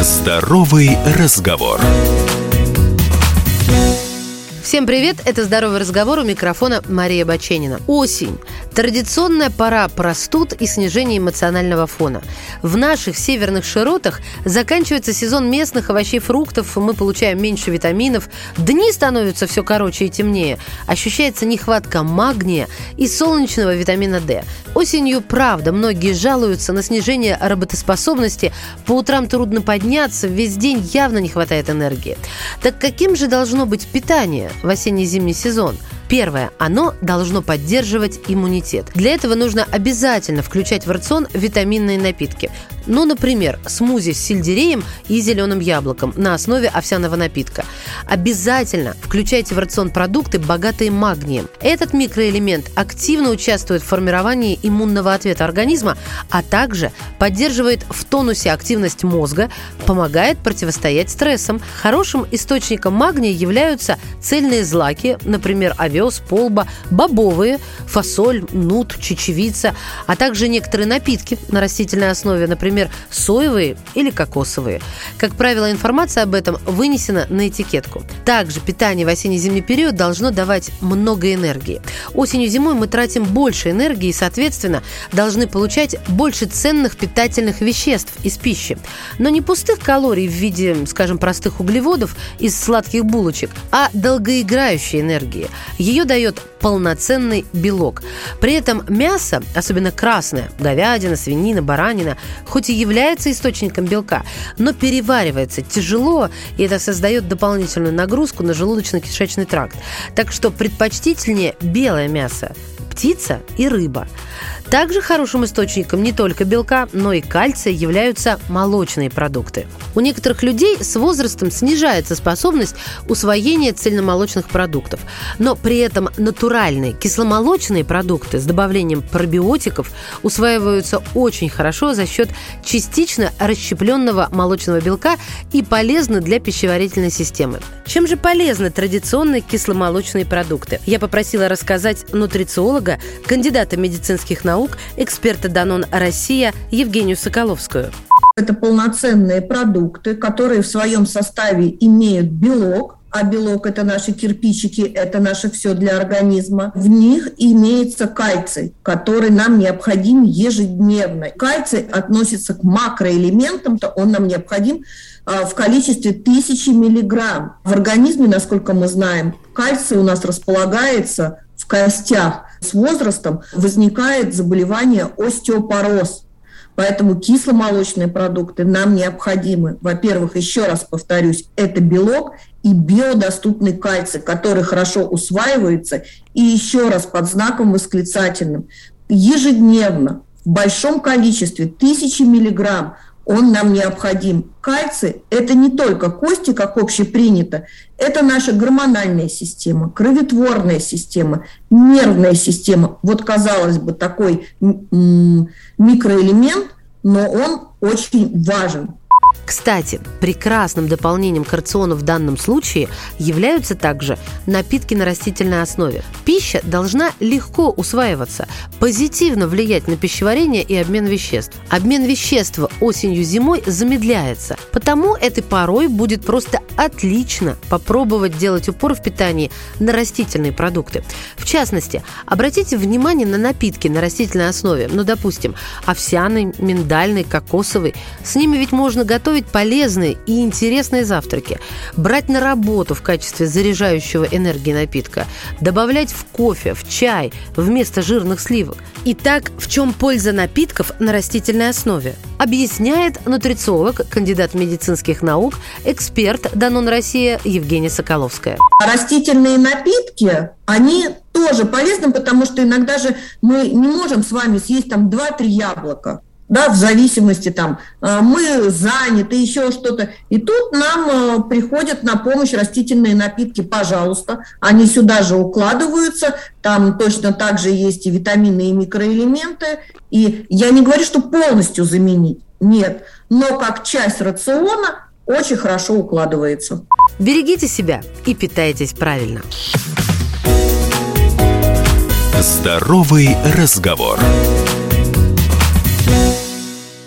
Здоровый разговор. Всем привет, это «Здоровый разговор» у микрофона Мария Баченина. Осень. Традиционная пора простуд и снижения эмоционального фона. В наших северных широтах заканчивается сезон местных овощей, фруктов, мы получаем меньше витаминов, дни становятся все короче и темнее, ощущается нехватка магния и солнечного витамина D. Осенью, правда, многие жалуются на снижение работоспособности, по утрам трудно подняться, весь день явно не хватает энергии. Так каким же должно быть питание? В осенне-зимний сезон – Первое. Оно должно поддерживать иммунитет. Для этого нужно обязательно включать в рацион витаминные напитки. Ну, например, смузи с сельдереем и зеленым яблоком на основе овсяного напитка. Обязательно включайте в рацион продукты, богатые магнием. Этот микроэлемент активно участвует в формировании иммунного ответа организма, а также поддерживает в тонусе активность мозга, помогает противостоять стрессам. Хорошим источником магния являются цельные злаки, например, овес полба, бобовые, фасоль, нут, чечевица, а также некоторые напитки на растительной основе, например, соевые или кокосовые. Как правило, информация об этом вынесена на этикетку. Также питание в осенне-зимний период должно давать много энергии. Осенью-зимой мы тратим больше энергии и, соответственно, должны получать больше ценных питательных веществ из пищи. Но не пустых калорий в виде, скажем, простых углеводов из сладких булочек, а долгоиграющей энергии. Ее дает полноценный белок. При этом мясо, особенно красное, говядина, свинина, баранина, хоть и является источником белка, но переваривается тяжело, и это создает дополнительную нагрузку на желудочно-кишечный тракт. Так что предпочтительнее белое мясо, птица и рыба. Также хорошим источником не только белка, но и кальция являются молочные продукты. У некоторых людей с возрастом снижается способность усвоения цельномолочных продуктов, но при этом натуральные кисломолочные продукты с добавлением пробиотиков усваиваются очень хорошо за счет частично расщепленного молочного белка и полезны для пищеварительной системы. Чем же полезны традиционные кисломолочные продукты? Я попросила рассказать нутрициолога, кандидата медицинских наук эксперта Данон Россия Евгению Соколовскую. Это полноценные продукты, которые в своем составе имеют белок, а белок – это наши кирпичики, это наше все для организма. В них имеется кальций, который нам необходим ежедневно. Кальций относится к макроэлементам, то он нам необходим а, в количестве тысячи миллиграмм. В организме, насколько мы знаем, кальций у нас располагается в костях. С возрастом возникает заболевание остеопороз. Поэтому кисломолочные продукты нам необходимы. Во-первых, еще раз повторюсь, это белок и биодоступный кальций, который хорошо усваивается. И еще раз под знаком восклицательным. Ежедневно в большом количестве, тысячи миллиграмм – он нам необходим. Кальций – это не только кости, как общепринято, это наша гормональная система, кроветворная система, нервная система. Вот, казалось бы, такой микроэлемент, но он очень важен. Кстати, прекрасным дополнением к рациону в данном случае являются также напитки на растительной основе. Пища должна легко усваиваться, позитивно влиять на пищеварение и обмен веществ. Обмен веществ осенью-зимой замедляется, потому этой порой будет просто отлично попробовать делать упор в питании на растительные продукты. В частности, обратите внимание на напитки на растительной основе, ну, допустим, овсяный, миндальный, кокосовый. С ними ведь можно готовить готовить полезные и интересные завтраки, брать на работу в качестве заряжающего энергии напитка, добавлять в кофе, в чай вместо жирных сливок. Итак, в чем польза напитков на растительной основе? Объясняет нутрициолог, кандидат медицинских наук, эксперт Данон Россия Евгения Соколовская. Растительные напитки, они тоже полезны, потому что иногда же мы не можем с вами съесть там 2-3 яблока да, в зависимости там, э, мы заняты, еще что-то. И тут нам э, приходят на помощь растительные напитки, пожалуйста, они сюда же укладываются, там точно так же есть и витамины, и микроэлементы. И я не говорю, что полностью заменить, нет, но как часть рациона очень хорошо укладывается. Берегите себя и питайтесь правильно. Здоровый разговор.